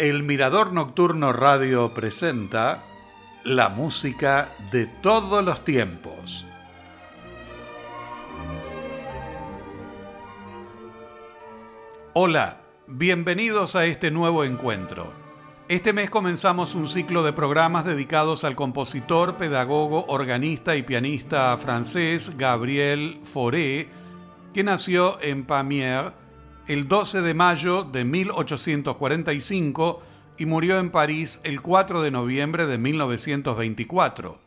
El Mirador Nocturno Radio presenta la música de todos los tiempos. Hola, bienvenidos a este nuevo encuentro. Este mes comenzamos un ciclo de programas dedicados al compositor, pedagogo, organista y pianista francés Gabriel Fauré, que nació en Pamiers el 12 de mayo de 1845 y murió en París el 4 de noviembre de 1924.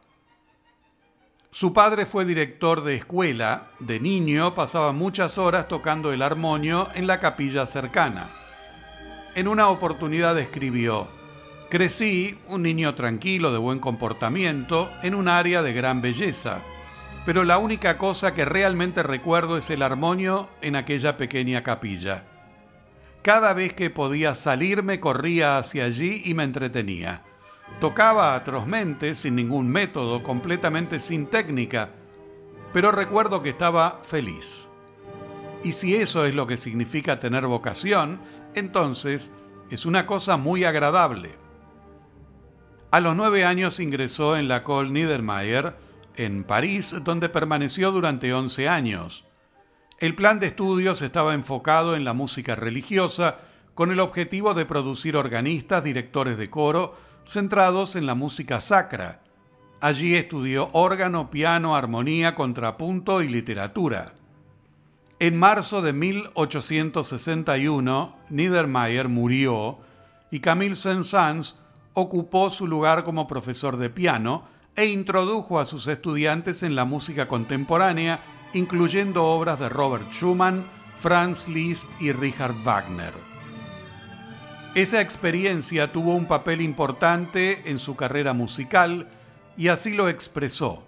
Su padre fue director de escuela. De niño pasaba muchas horas tocando el armonio en la capilla cercana. En una oportunidad escribió, Crecí, un niño tranquilo de buen comportamiento, en un área de gran belleza pero la única cosa que realmente recuerdo es el armonio en aquella pequeña capilla. Cada vez que podía salirme corría hacia allí y me entretenía. Tocaba atrozmente, sin ningún método, completamente sin técnica, pero recuerdo que estaba feliz. Y si eso es lo que significa tener vocación, entonces es una cosa muy agradable. A los nueve años ingresó en la Col Niedermayer, en París, donde permaneció durante 11 años. El plan de estudios estaba enfocado en la música religiosa, con el objetivo de producir organistas, directores de coro, centrados en la música sacra. Allí estudió órgano, piano, armonía, contrapunto y literatura. En marzo de 1861, Niedermayer murió y Camille Saint-Saëns ocupó su lugar como profesor de piano, e introdujo a sus estudiantes en la música contemporánea, incluyendo obras de Robert Schumann, Franz Liszt y Richard Wagner. Esa experiencia tuvo un papel importante en su carrera musical y así lo expresó.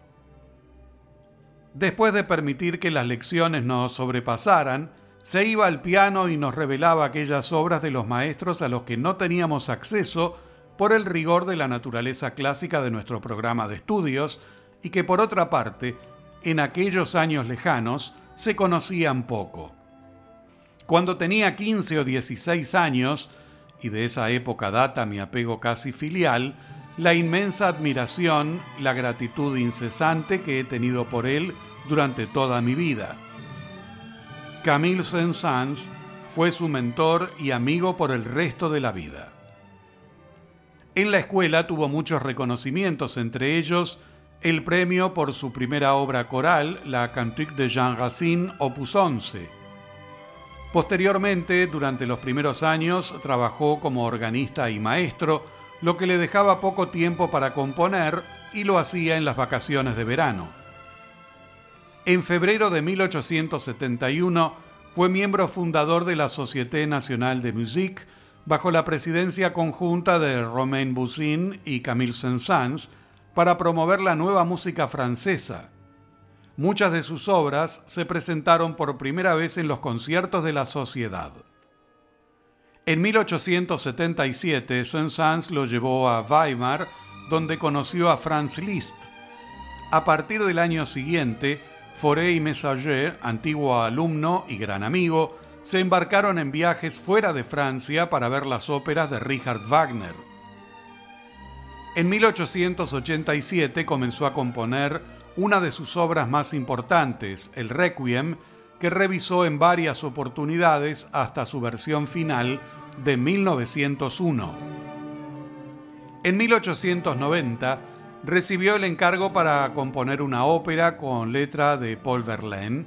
Después de permitir que las lecciones nos sobrepasaran, se iba al piano y nos revelaba aquellas obras de los maestros a los que no teníamos acceso por el rigor de la naturaleza clásica de nuestro programa de estudios y que por otra parte, en aquellos años lejanos, se conocían poco. Cuando tenía 15 o 16 años, y de esa época data mi apego casi filial, la inmensa admiración, la gratitud incesante que he tenido por él durante toda mi vida. Camille Saint-Saëns fue su mentor y amigo por el resto de la vida. En la escuela tuvo muchos reconocimientos, entre ellos el premio por su primera obra coral, la Cantique de Jean Racine, opus 11. Posteriormente, durante los primeros años, trabajó como organista y maestro, lo que le dejaba poco tiempo para componer y lo hacía en las vacaciones de verano. En febrero de 1871 fue miembro fundador de la Société Nationale de Musique, bajo la presidencia conjunta de Romain Boussin y Camille Saint-Saëns para promover la nueva música francesa. Muchas de sus obras se presentaron por primera vez en los conciertos de la sociedad. En 1877, Saint-Saëns lo llevó a Weimar, donde conoció a Franz Liszt. A partir del año siguiente, Fauré Messager, antiguo alumno y gran amigo, se embarcaron en viajes fuera de Francia para ver las óperas de Richard Wagner. En 1887 comenzó a componer una de sus obras más importantes, el Requiem, que revisó en varias oportunidades hasta su versión final de 1901. En 1890 recibió el encargo para componer una ópera con letra de Paul Verlaine,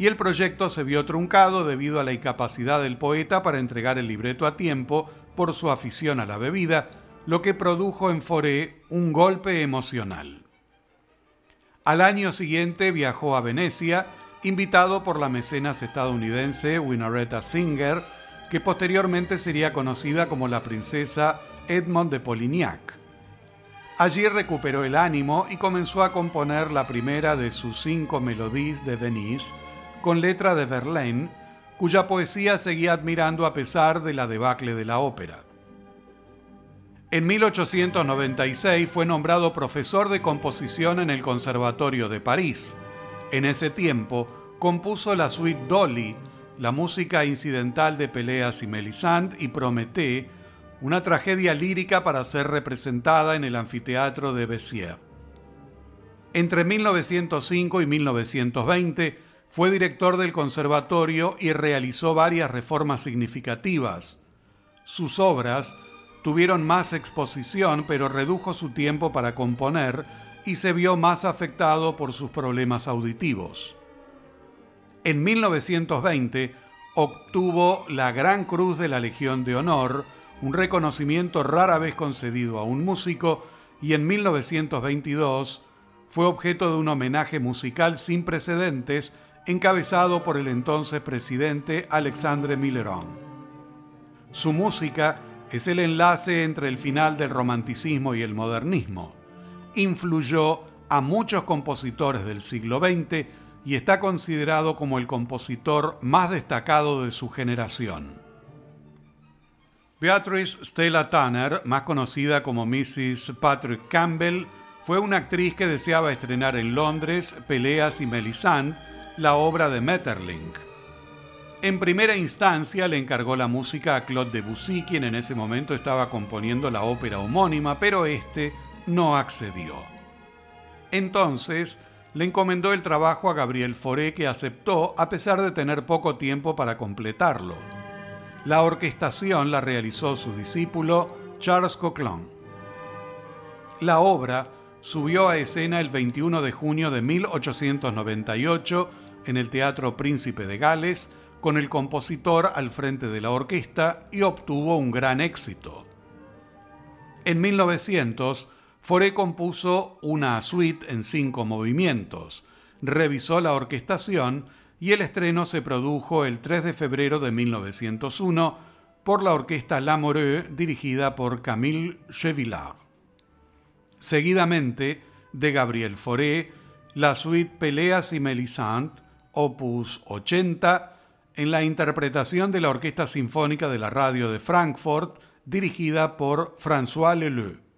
y el proyecto se vio truncado debido a la incapacidad del poeta para entregar el libreto a tiempo por su afición a la bebida, lo que produjo en Foré un golpe emocional. Al año siguiente viajó a Venecia, invitado por la mecenas estadounidense Winaretta Singer, que posteriormente sería conocida como la princesa Edmond de Polignac. Allí recuperó el ánimo y comenzó a componer la primera de sus cinco melodías de Venise, con letra de Verlaine, cuya poesía seguía admirando a pesar de la debacle de la ópera. En 1896 fue nombrado profesor de composición en el Conservatorio de París. En ese tiempo compuso la suite Dolly, la música incidental de Peleas y Melisande y Prométhée, una tragedia lírica para ser representada en el anfiteatro de Béziers. Entre 1905 y 1920 fue director del conservatorio y realizó varias reformas significativas. Sus obras tuvieron más exposición, pero redujo su tiempo para componer y se vio más afectado por sus problemas auditivos. En 1920 obtuvo la Gran Cruz de la Legión de Honor, un reconocimiento rara vez concedido a un músico, y en 1922 fue objeto de un homenaje musical sin precedentes encabezado por el entonces presidente Alexandre Milleron. Su música es el enlace entre el final del romanticismo y el modernismo. Influyó a muchos compositores del siglo XX y está considerado como el compositor más destacado de su generación. Beatrice Stella Tanner, más conocida como Mrs. Patrick Campbell, fue una actriz que deseaba estrenar en Londres Peleas y Melisande, la obra de Metterlink. En primera instancia le encargó la música a Claude Debussy, quien en ese momento estaba componiendo la ópera homónima, pero este no accedió. Entonces, le encomendó el trabajo a Gabriel Fauré, que aceptó a pesar de tener poco tiempo para completarlo. La orquestación la realizó su discípulo Charles Coquelin. La obra subió a escena el 21 de junio de 1898 en el Teatro Príncipe de Gales con el compositor al frente de la orquesta y obtuvo un gran éxito. En 1900, Fauré compuso una suite en cinco movimientos, revisó la orquestación y el estreno se produjo el 3 de febrero de 1901 por la orquesta Lamoureux dirigida por Camille Chevillard. Seguidamente, de Gabriel Fauré, la suite Peleas y Melisande, opus 80, en la interpretación de la Orquesta Sinfónica de la Radio de Frankfurt, dirigida por François Leleu.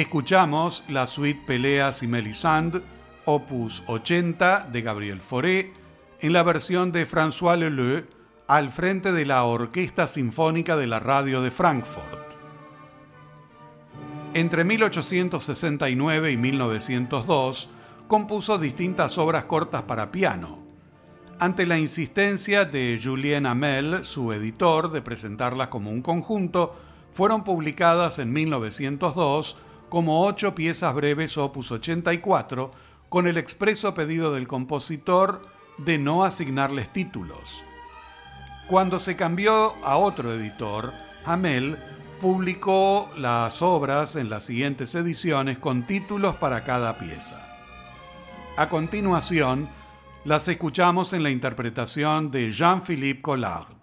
Escuchamos la suite Peleas y Melisande, opus 80 de Gabriel Fauré, en la versión de François Leleu al frente de la Orquesta Sinfónica de la Radio de Frankfurt. Entre 1869 y 1902 compuso distintas obras cortas para piano. Ante la insistencia de Julien Amel, su editor, de presentarlas como un conjunto, fueron publicadas en 1902 como ocho piezas breves opus 84, con el expreso pedido del compositor de no asignarles títulos. Cuando se cambió a otro editor, Hamel publicó las obras en las siguientes ediciones con títulos para cada pieza. A continuación, las escuchamos en la interpretación de Jean-Philippe Collard.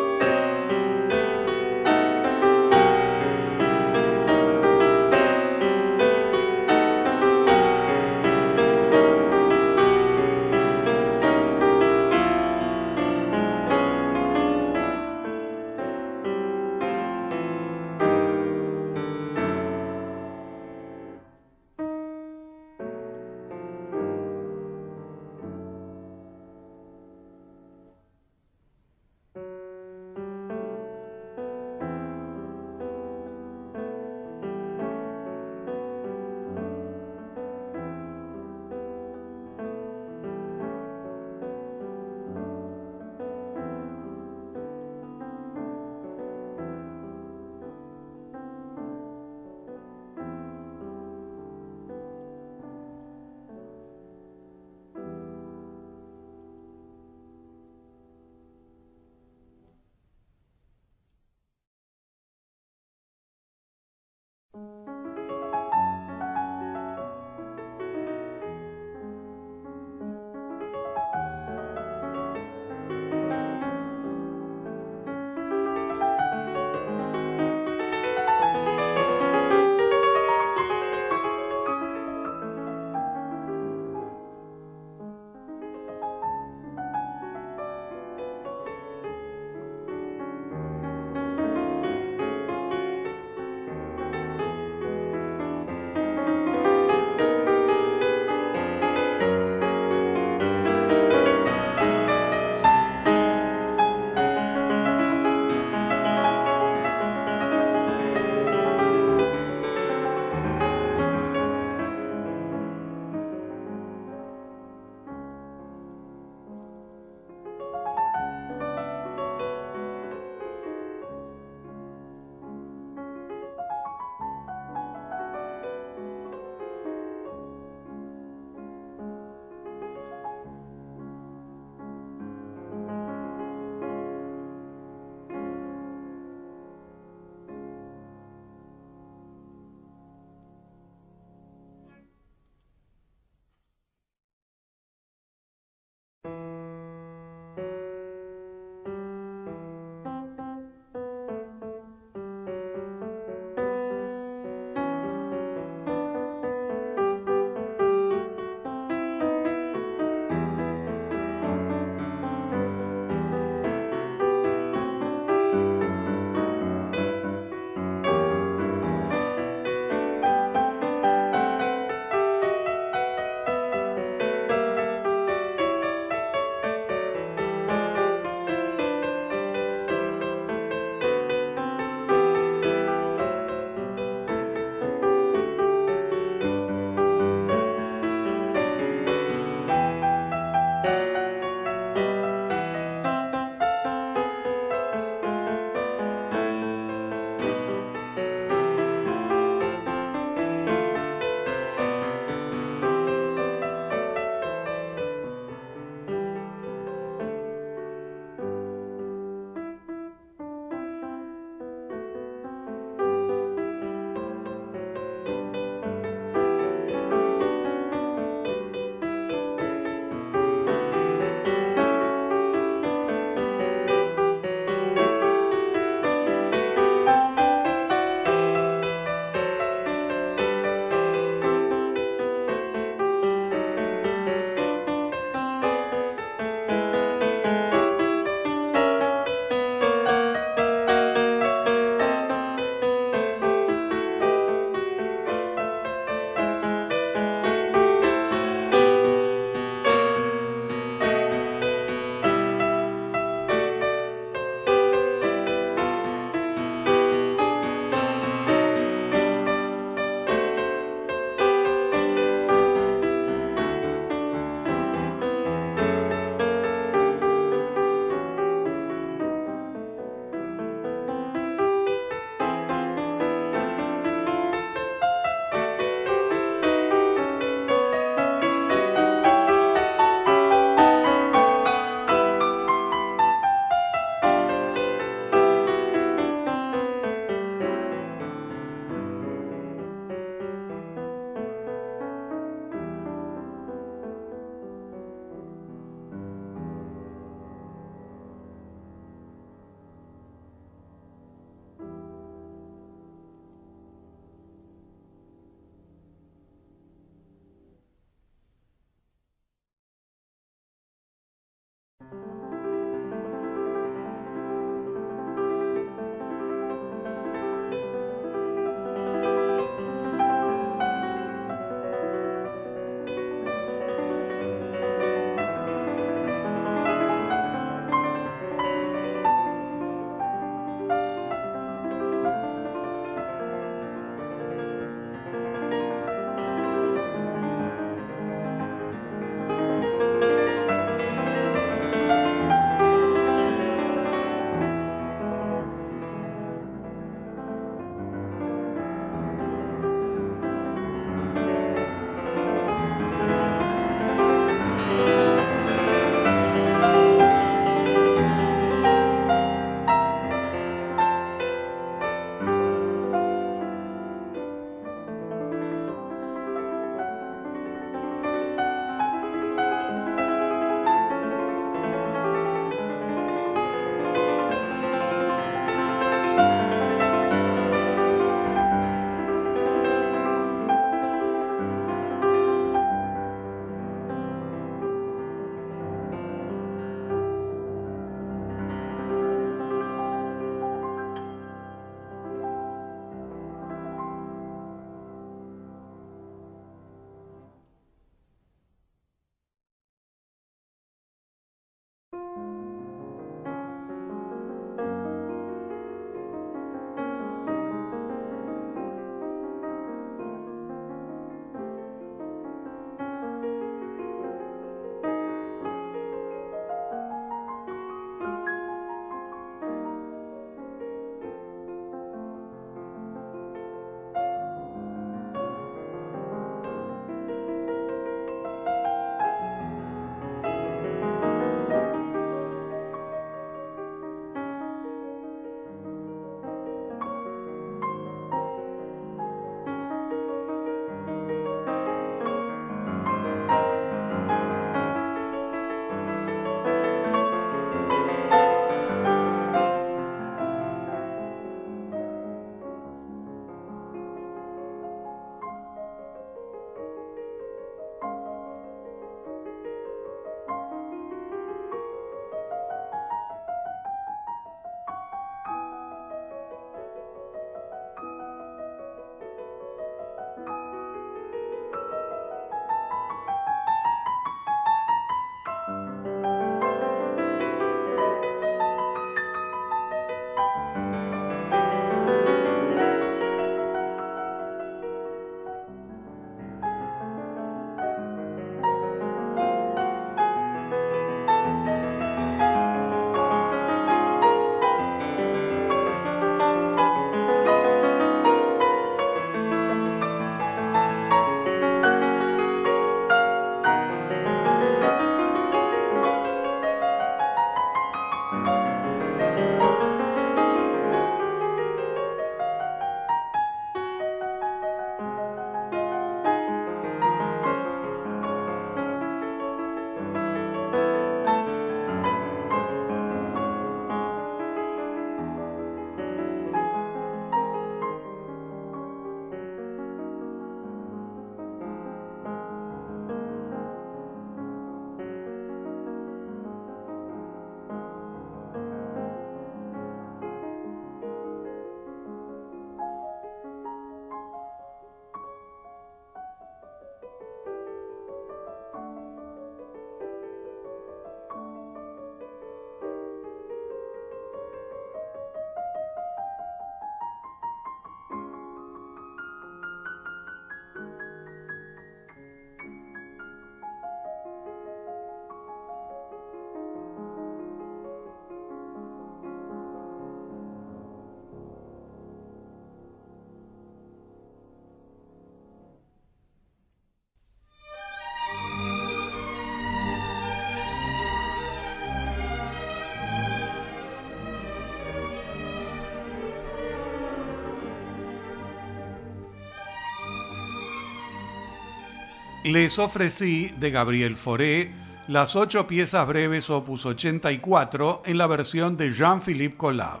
Les ofrecí de Gabriel Fauré las ocho piezas breves opus 84 en la versión de Jean-Philippe Collard.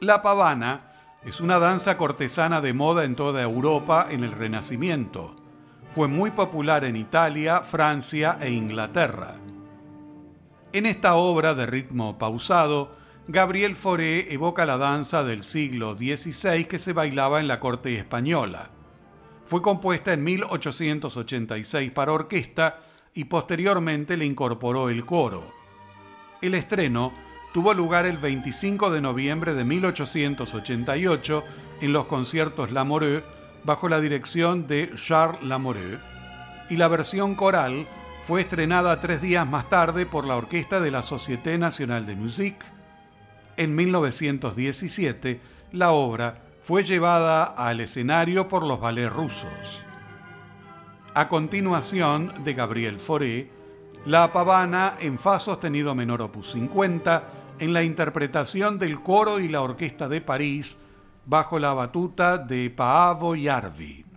La pavana es una danza cortesana de moda en toda Europa en el Renacimiento. Fue muy popular en Italia, Francia e Inglaterra. En esta obra de ritmo pausado, Gabriel Fauré evoca la danza del siglo XVI que se bailaba en la corte española. Fue compuesta en 1886 para orquesta y posteriormente le incorporó el coro. El estreno tuvo lugar el 25 de noviembre de 1888 en los conciertos Lamoureux bajo la dirección de Charles Lamoureux y la versión coral fue estrenada tres días más tarde por la orquesta de la Société Nationale de Musique. En 1917, la obra fue llevada al escenario por los ballets rusos. A continuación, de Gabriel Fauré, La Pavana en Fa sostenido menor opus 50, en la interpretación del coro y la orquesta de París, bajo la batuta de Paavo Jarvi.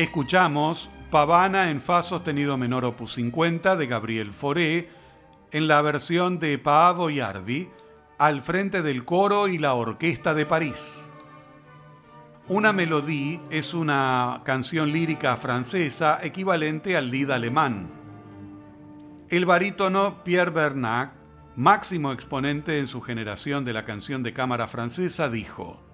Escuchamos Pavana en Fa sostenido menor opus 50 de Gabriel Fauré en la versión de Paavo Yarvi al frente del coro y la orquesta de París. Una melodía es una canción lírica francesa equivalente al lied alemán. El barítono Pierre Bernac, máximo exponente en su generación de la canción de cámara francesa, dijo: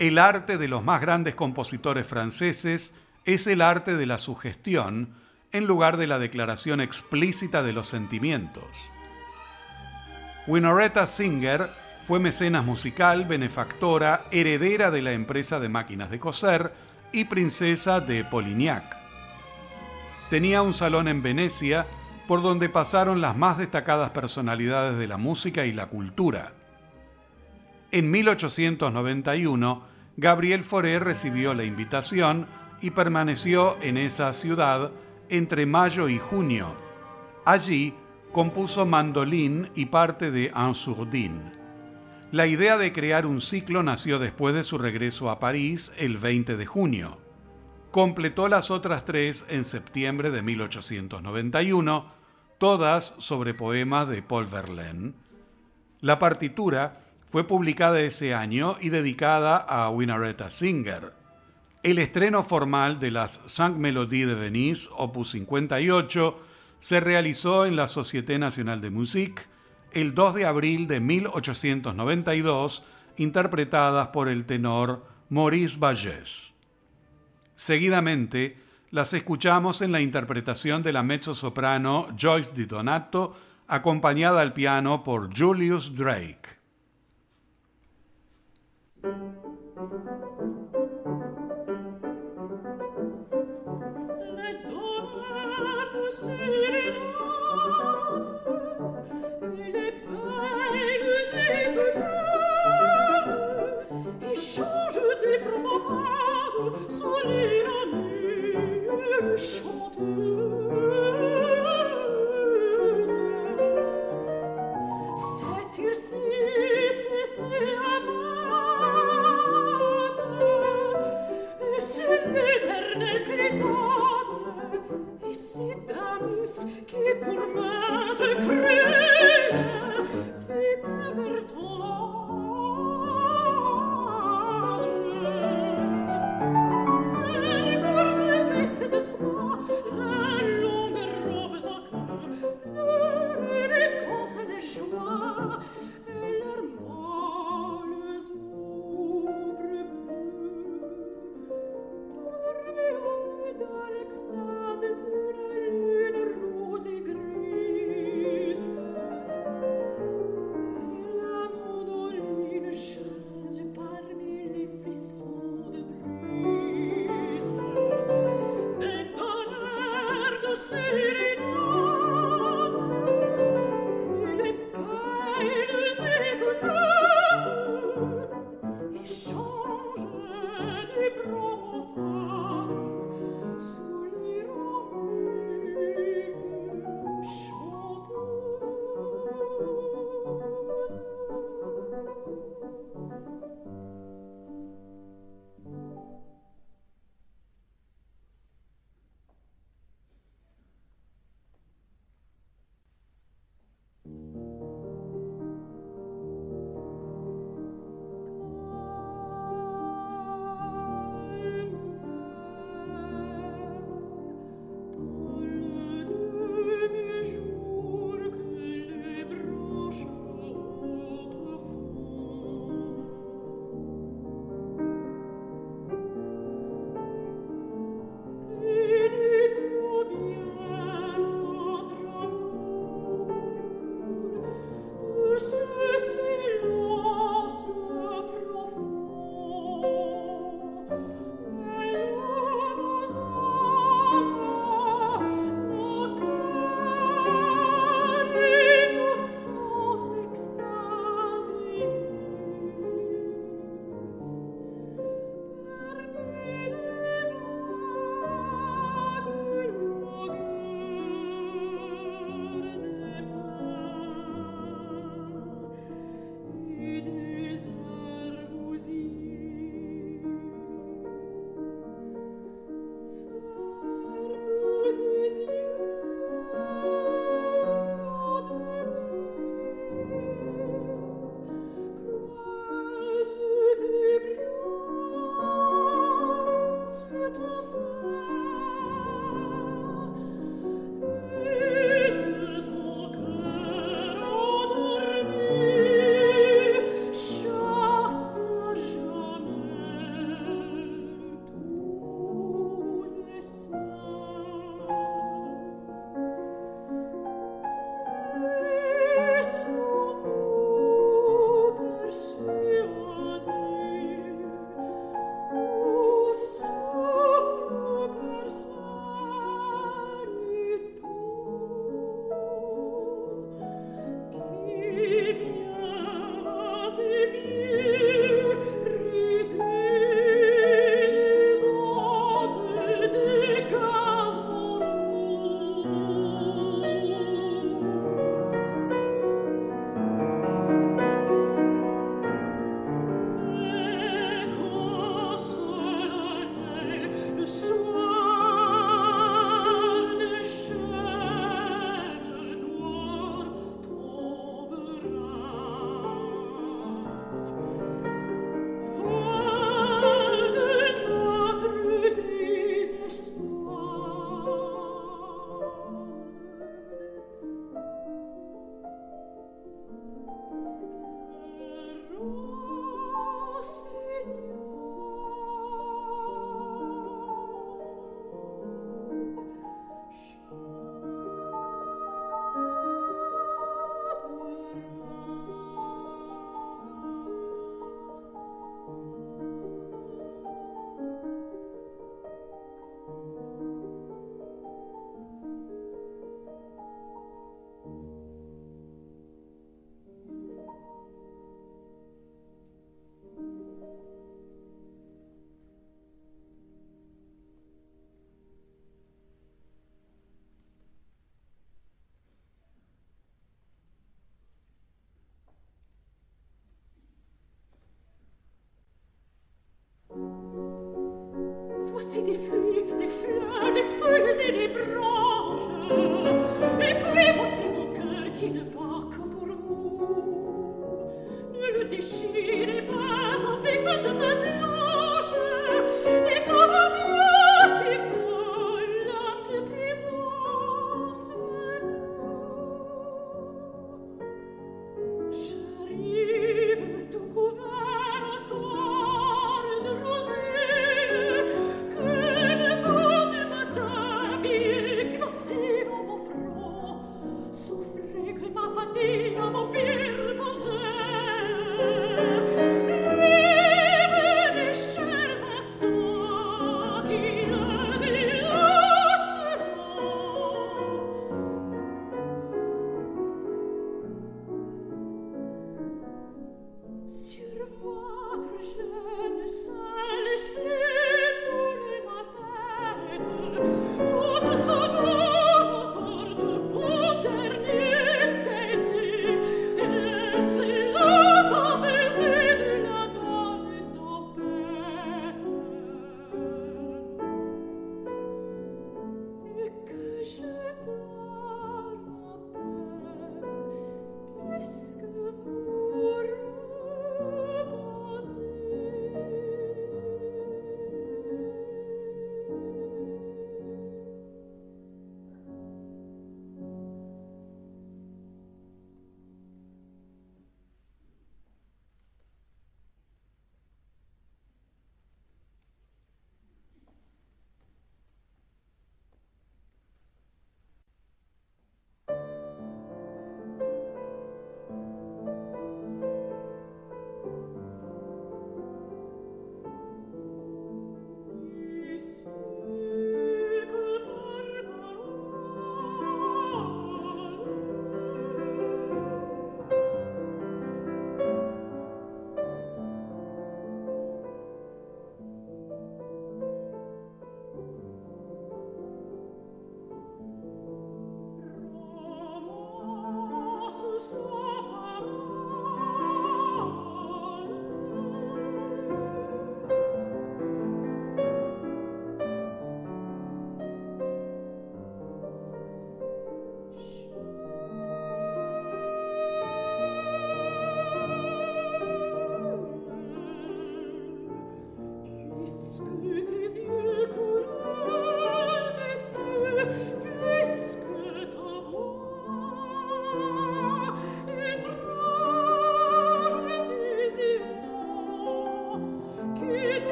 El arte de los más grandes compositores franceses es el arte de la sugestión en lugar de la declaración explícita de los sentimientos. Winoretta Singer fue mecenas musical, benefactora, heredera de la empresa de máquinas de coser y princesa de Polignac. Tenía un salón en Venecia por donde pasaron las más destacadas personalidades de la música y la cultura. En 1891, Gabriel Fauré recibió la invitación y permaneció en esa ciudad entre mayo y junio. Allí compuso Mandolín y parte de Ansourdine. La idea de crear un ciclo nació después de su regreso a París el 20 de junio. Completó las otras tres en septiembre de 1891, todas sobre poemas de Paul Verlaine. La partitura fue publicada ese año y dedicada a Winaretta Singer. El estreno formal de las Cinq Mélodies de Venise, opus 58, se realizó en la Société Nationale de Musique el 2 de abril de 1892, interpretadas por el tenor Maurice Vallès. Seguidamente, las escuchamos en la interpretación de la mezzo-soprano Joyce Di Donato, acompañada al piano por Julius Drake. Le donne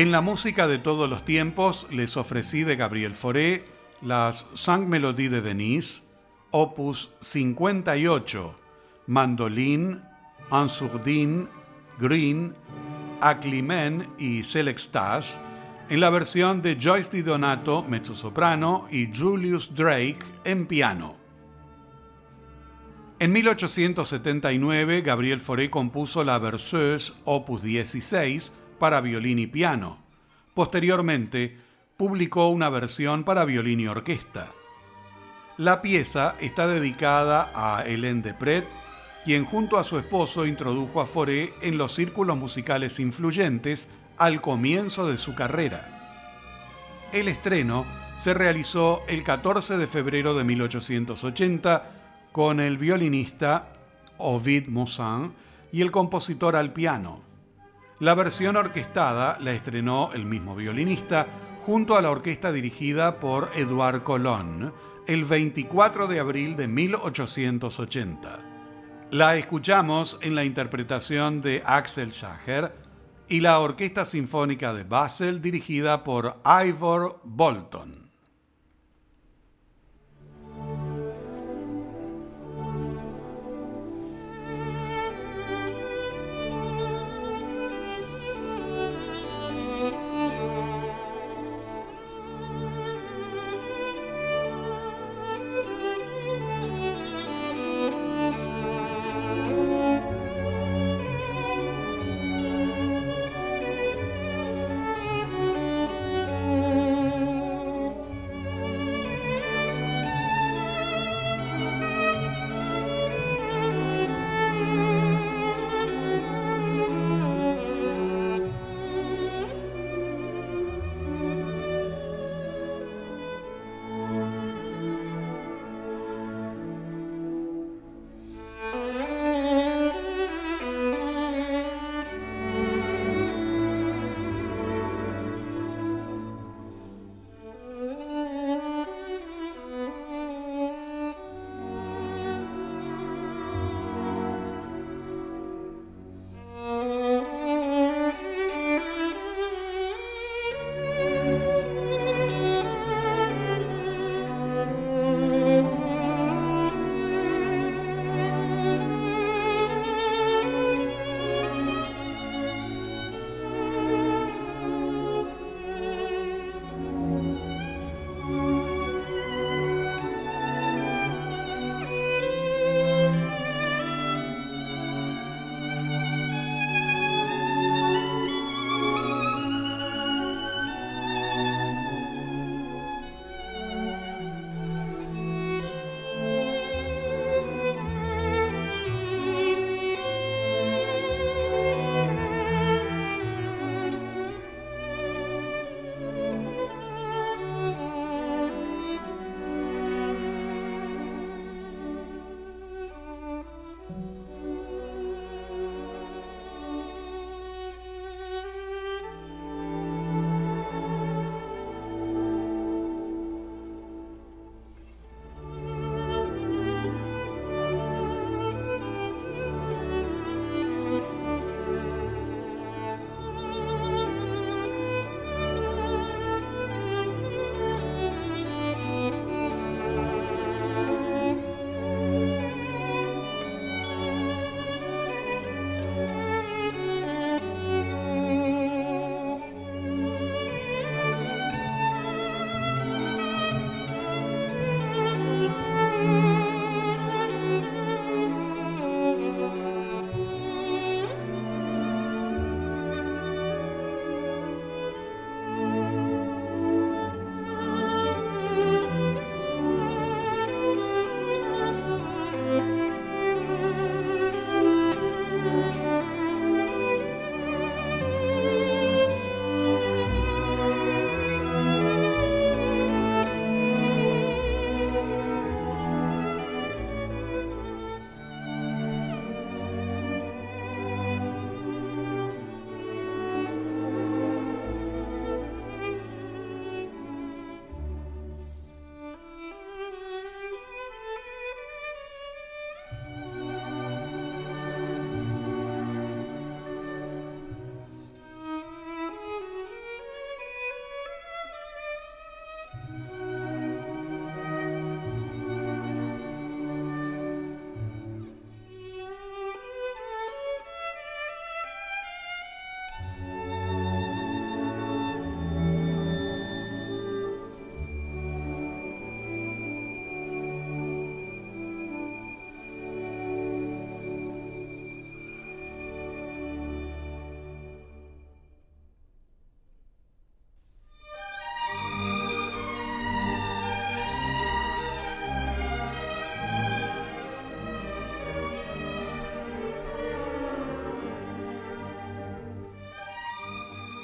En la música de todos los tiempos les ofrecí de Gabriel Fauré las Cinq Melodies de Denise, opus 58, mandolín, Ansourdine, Green, Aclimen y Selextas, en la versión de Joyce Di Donato, mezzosoprano, y Julius Drake en piano. En 1879, Gabriel Fauré compuso la Berceuse, opus 16, para violín y piano. Posteriormente, publicó una versión para violín y orquesta. La pieza está dedicada a Hélène de Pret, quien junto a su esposo introdujo a Fauré en los círculos musicales influyentes al comienzo de su carrera. El estreno se realizó el 14 de febrero de 1880 con el violinista Ovid Moussin y el compositor al piano. La versión orquestada la estrenó el mismo violinista junto a la orquesta dirigida por Edouard Colón el 24 de abril de 1880. La escuchamos en la interpretación de Axel Schacher y la Orquesta Sinfónica de Basel dirigida por Ivor Bolton.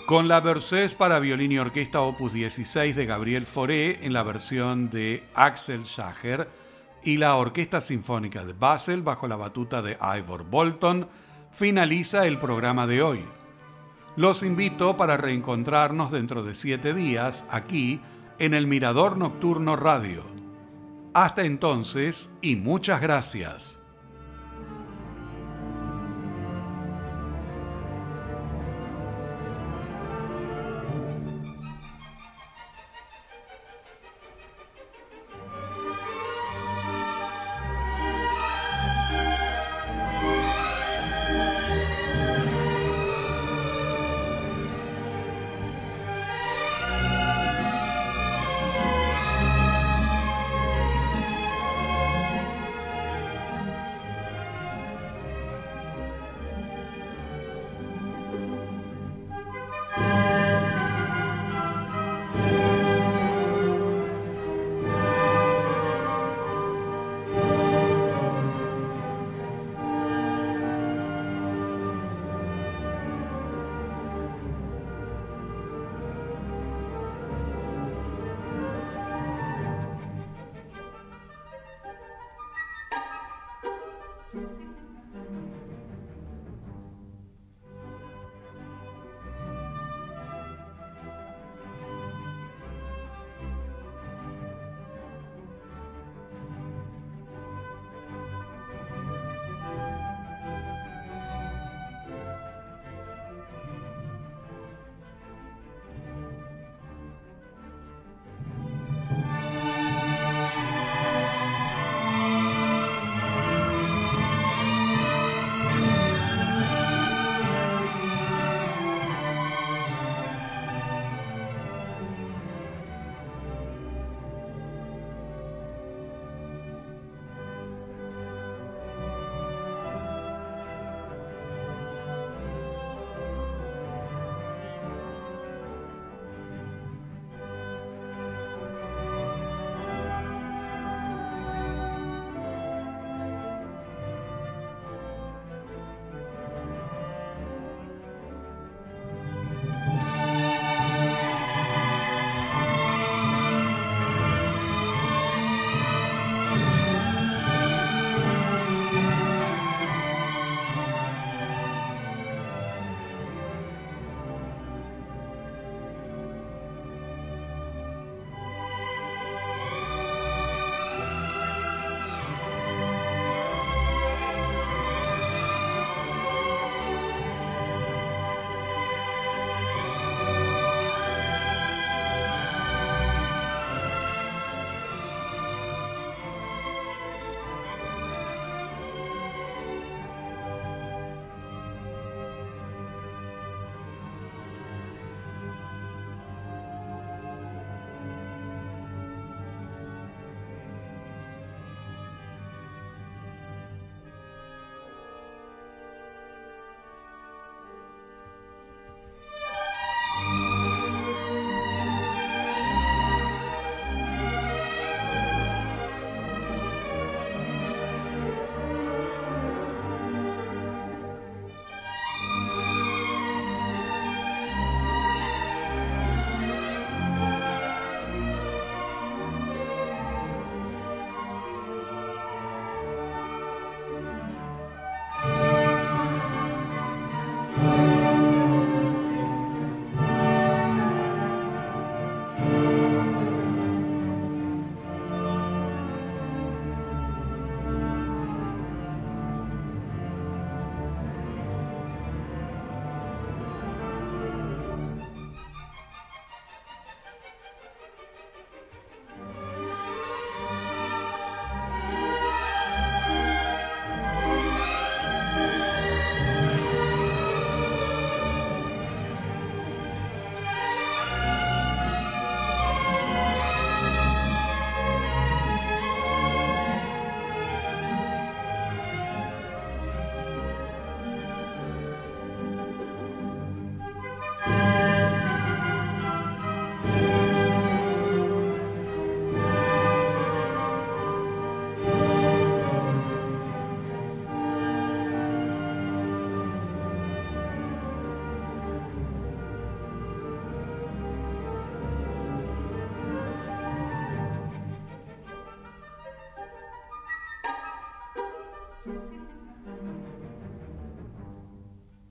Con la Berceuse para violín y orquesta opus 16 de Gabriel Fauré en la versión de Axel Schacher y la Orquesta Sinfónica de Basel bajo la batuta de Ivor Bolton, finaliza el programa de hoy. Los invito para reencontrarnos dentro de siete días aquí en el Mirador Nocturno Radio. Hasta entonces y muchas gracias.